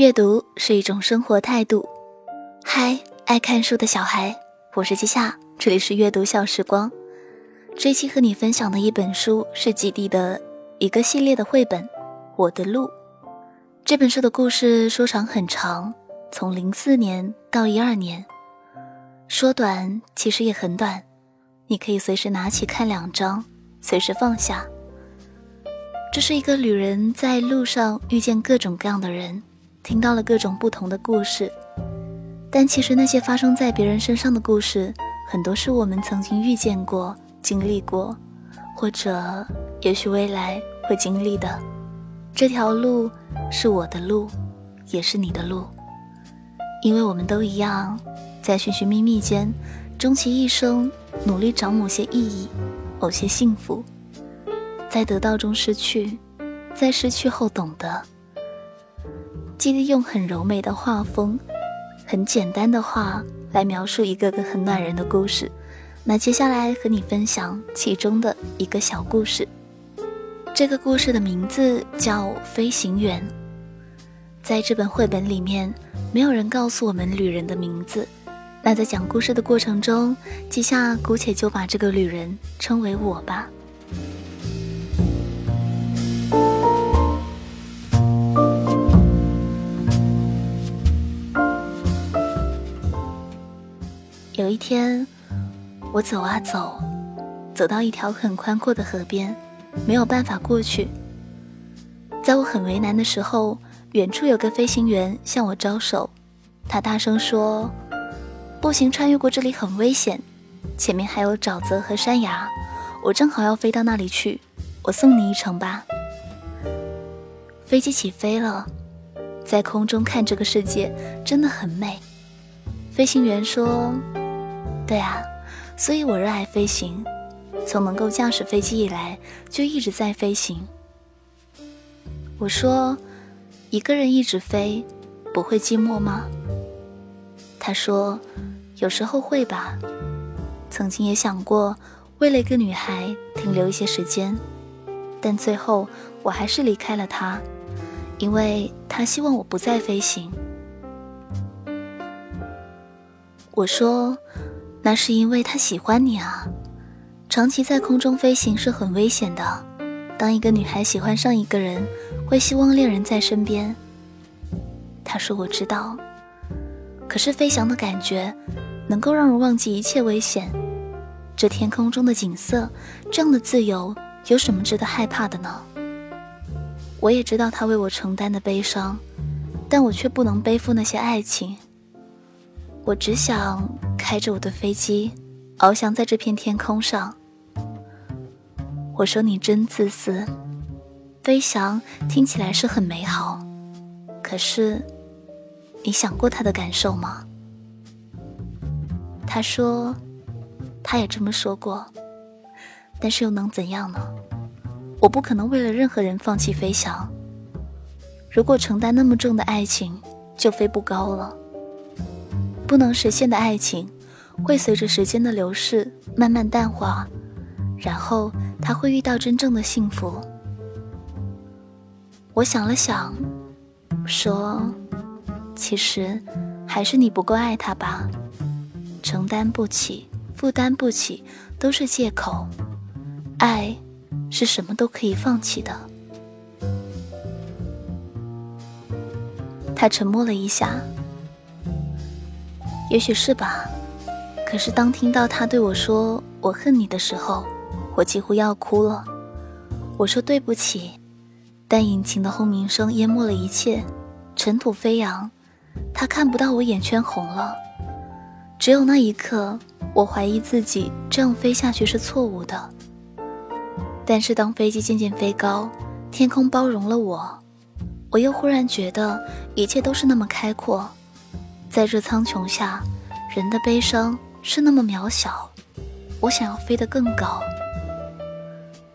阅读是一种生活态度。嗨，爱看书的小孩，我是季夏，这里是阅读小时光。这期和你分享的一本书是吉地的一个系列的绘本《我的路》。这本书的故事说长很长，从零四年到一二年，说短其实也很短，你可以随时拿起看两章，随时放下。这是一个旅人在路上遇见各种各样的人，听到了各种不同的故事，但其实那些发生在别人身上的故事，很多是我们曾经遇见过、经历过，或者也许未来会经历的。这条路是我的路，也是你的路，因为我们都一样，在寻寻觅觅间，终其一生努力找某些意义，某些幸福。在得到中失去，在失去后懂得。记得用很柔美的画风，很简单的话来描述一个个很暖人的故事。那接下来和你分享其中的一个小故事。这个故事的名字叫《飞行员》。在这本绘本里面，没有人告诉我们旅人的名字。那在讲故事的过程中，季夏姑且就把这个旅人称为我吧。天，我走啊走，走到一条很宽阔的河边，没有办法过去。在我很为难的时候，远处有个飞行员向我招手，他大声说：“步行穿越过这里很危险，前面还有沼泽和山崖，我正好要飞到那里去，我送你一程吧。”飞机起飞了，在空中看这个世界真的很美。飞行员说。对啊，所以我热爱飞行。从能够驾驶飞机以来，就一直在飞行。我说，一个人一直飞，不会寂寞吗？他说，有时候会吧。曾经也想过，为了一个女孩停留一些时间，但最后我还是离开了她，因为她希望我不再飞行。我说。那是因为他喜欢你啊！长期在空中飞行是很危险的。当一个女孩喜欢上一个人，会希望恋人在身边。他说：“我知道，可是飞翔的感觉能够让人忘记一切危险。这天空中的景色，这样的自由，有什么值得害怕的呢？”我也知道他为我承担的悲伤，但我却不能背负那些爱情。我只想开着我的飞机，翱翔在这片天空上。我说你真自私，飞翔听起来是很美好，可是你想过他的感受吗？他说，他也这么说过，但是又能怎样呢？我不可能为了任何人放弃飞翔。如果承担那么重的爱情，就飞不高了。不能实现的爱情，会随着时间的流逝慢慢淡化，然后他会遇到真正的幸福。我想了想，说：“其实还是你不够爱他吧，承担不起，负担不起，都是借口。爱，是什么都可以放弃的。”他沉默了一下。也许是吧，可是当听到他对我说“我恨你”的时候，我几乎要哭了。我说对不起，但引擎的轰鸣声淹没了一切，尘土飞扬，他看不到我眼圈红了。只有那一刻，我怀疑自己这样飞下去是错误的。但是当飞机渐渐飞高，天空包容了我，我又忽然觉得一切都是那么开阔。在这苍穹下，人的悲伤是那么渺小。我想要飞得更高。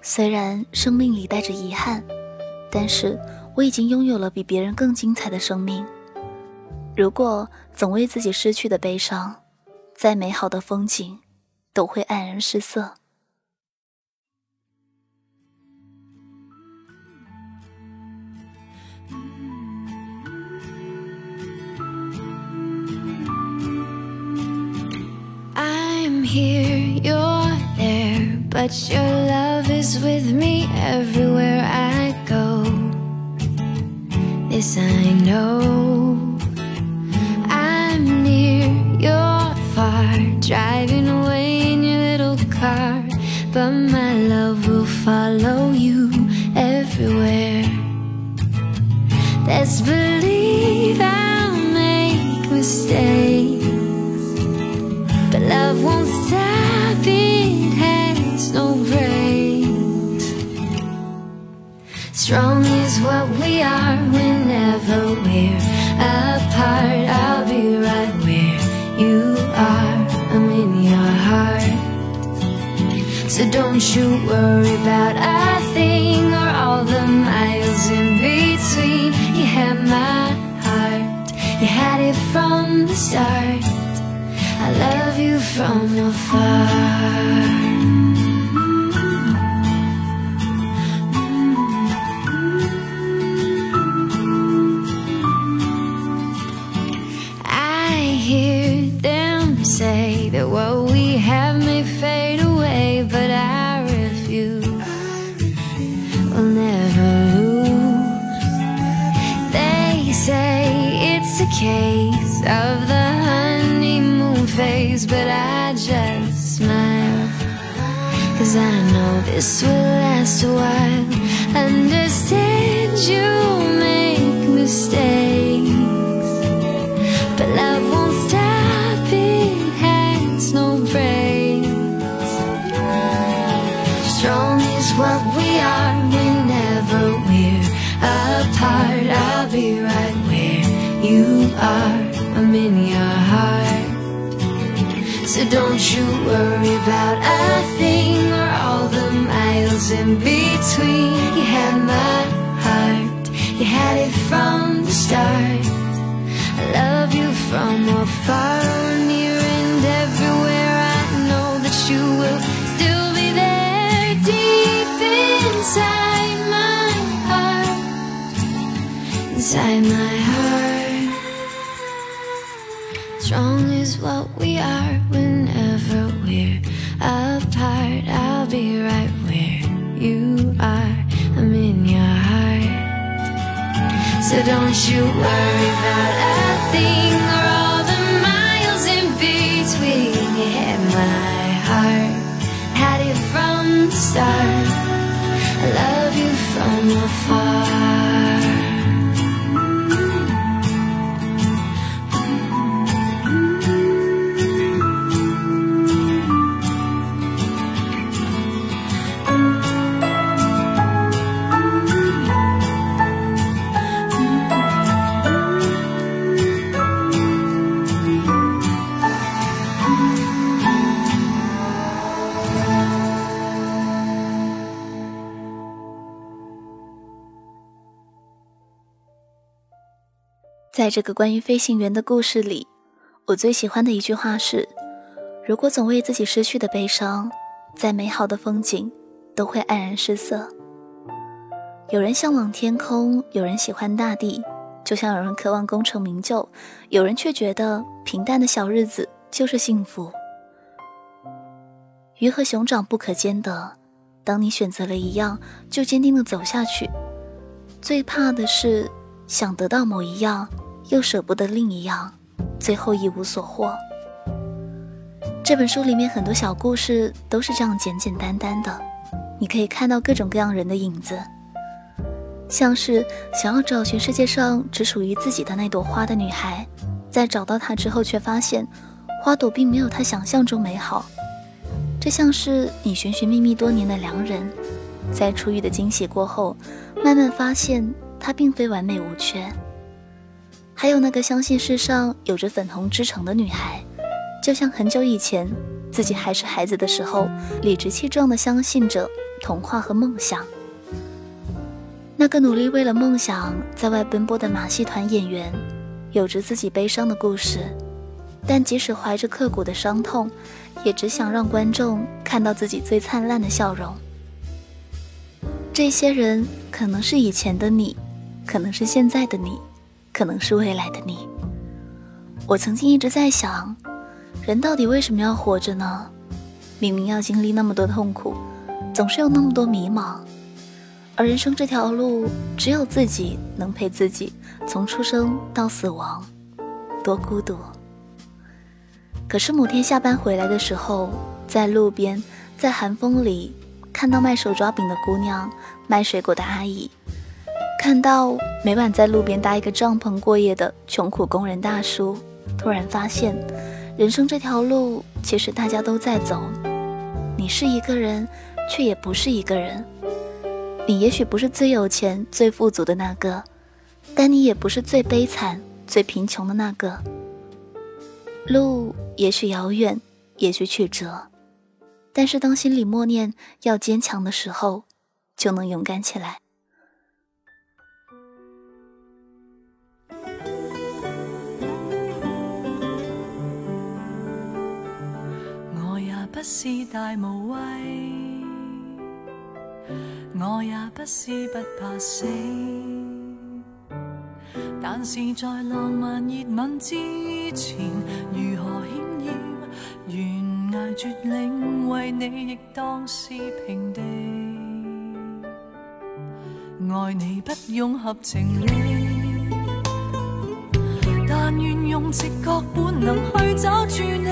虽然生命里带着遗憾，但是我已经拥有了比别人更精彩的生命。如果总为自己失去的悲伤，再美好的风景都会黯然失色。Hear you're there, but your love is with me everywhere I go. This I know. I'm near, you're far, driving away in your little car, but my love will follow you everywhere. Let's believe I'll Strong is what we are whenever we're apart. I'll be right where you are, I'm in your heart. So don't you worry about a thing or all the miles in between. You had my heart, you had it from the start. I love you from afar. Say that what we have may fade away, but I refuse. We'll never lose. They say it's a case of the honeymoon phase, but I just smile. Cause I know this will last a while. Understand don't you worry about a thing or all the miles in between. You had my heart, you had it from the start. I love you from afar, near and everywhere. I know that you will still be there, deep inside my heart, inside my heart. Strong is what we are Don't you worry 在这个关于飞行员的故事里，我最喜欢的一句话是：“如果总为自己失去的悲伤，再美好的风景都会黯然失色。”有人向往天空，有人喜欢大地，就像有人渴望功成名就，有人却觉得平淡的小日子就是幸福。鱼和熊掌不可兼得，当你选择了一样，就坚定的走下去。最怕的是想得到某一样。又舍不得另一样，最后一无所获。这本书里面很多小故事都是这样简简单单的，你可以看到各种各样人的影子，像是想要找寻世界上只属于自己的那朵花的女孩，在找到它之后，却发现花朵并没有她想象中美好。这像是你寻寻觅觅多年的良人，在初遇的惊喜过后，慢慢发现他并非完美无缺。还有那个相信世上有着粉红之城的女孩，就像很久以前自己还是孩子的时候，理直气壮地相信着童话和梦想。那个努力为了梦想在外奔波的马戏团演员，有着自己悲伤的故事，但即使怀着刻骨的伤痛，也只想让观众看到自己最灿烂的笑容。这些人可能是以前的你，可能是现在的你。可能是未来的你。我曾经一直在想，人到底为什么要活着呢？明明要经历那么多痛苦，总是有那么多迷茫。而人生这条路，只有自己能陪自己，从出生到死亡，多孤独。可是某天下班回来的时候，在路边，在寒风里，看到卖手抓饼的姑娘，卖水果的阿姨，看到每晚在路边搭一个帐篷过夜的穷苦工人大叔，突然发现，人生这条路，其实大家都在走。你是一个人，却也不是一个人。你也许不是最有钱、最富足的那个，但你也不是最悲惨、最贫穷的那个。路也许遥远，也许曲折，但是当心里默念要坚强的时候，就能勇敢起来。是大无畏。我也不是不怕死，但是在浪漫热吻之前，如何险要悬崖绝岭，为你亦当是平地。爱你不用合情理，直觉本能去找住你。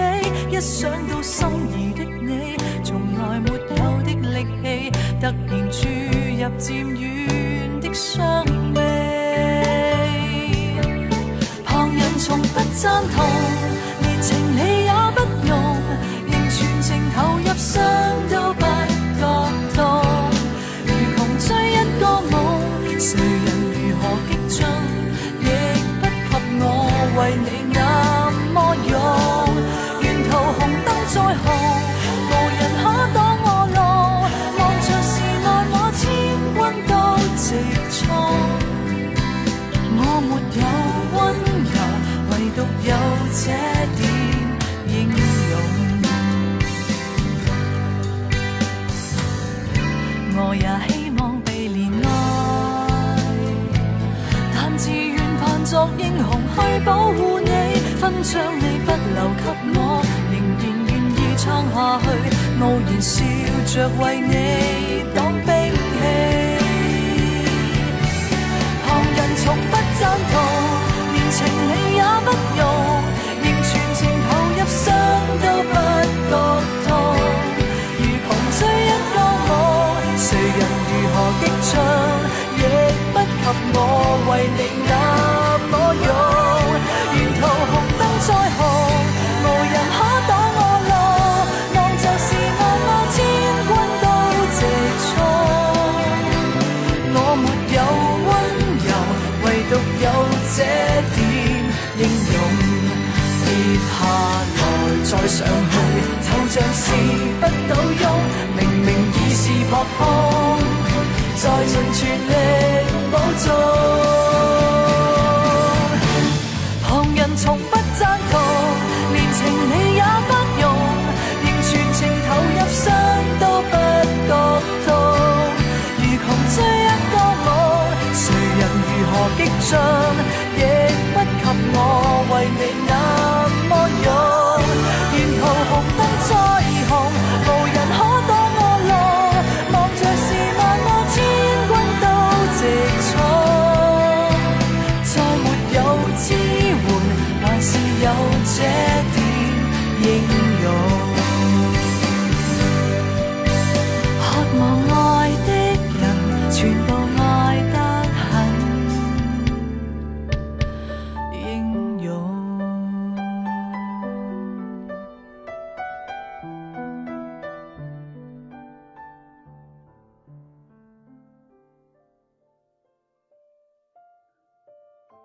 一想到心仪的你，从来没有的力气，突然注入渐远的伤悲。旁人从不赞同，连情理保护你，勳章你不留給我，仍然願意撐下去，傲然笑着為你擋兵器。旁人從不赞同，連情理也不容，仍全情投入，傷都不覺痛。如窮追一個夢，誰人如何激進，亦不及我為你那全力保重。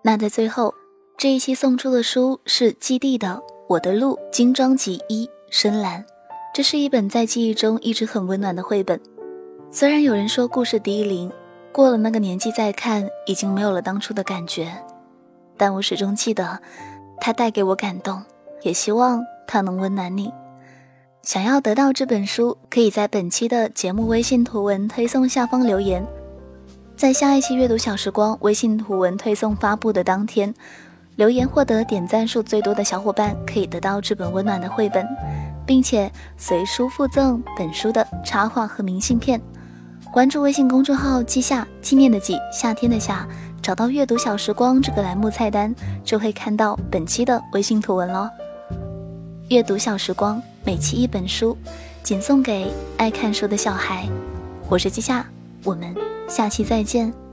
那在最后，这一期送出的书是基地的《我的路》精装集一深蓝，这是一本在记忆中一直很温暖的绘本。虽然有人说故事低龄，过了那个年纪再看，已经没有了当初的感觉，但我始终记得它带给我感动，也希望它能温暖你。想要得到这本书，可以在本期的节目微信图文推送下方留言。在下一期阅读小时光微信图文推送发布的当天，留言获得点赞数最多的小伙伴可以得到这本温暖的绘本，并且随书附赠本书的插画和明信片。关注微信公众号“季夏”，纪念的季，夏天的夏，找到“阅读小时光”这个栏目菜单，就会看到本期的微信图文喽。阅读小时光，每期一本书，仅送给爱看书的小孩。我是季夏，我们下期再见。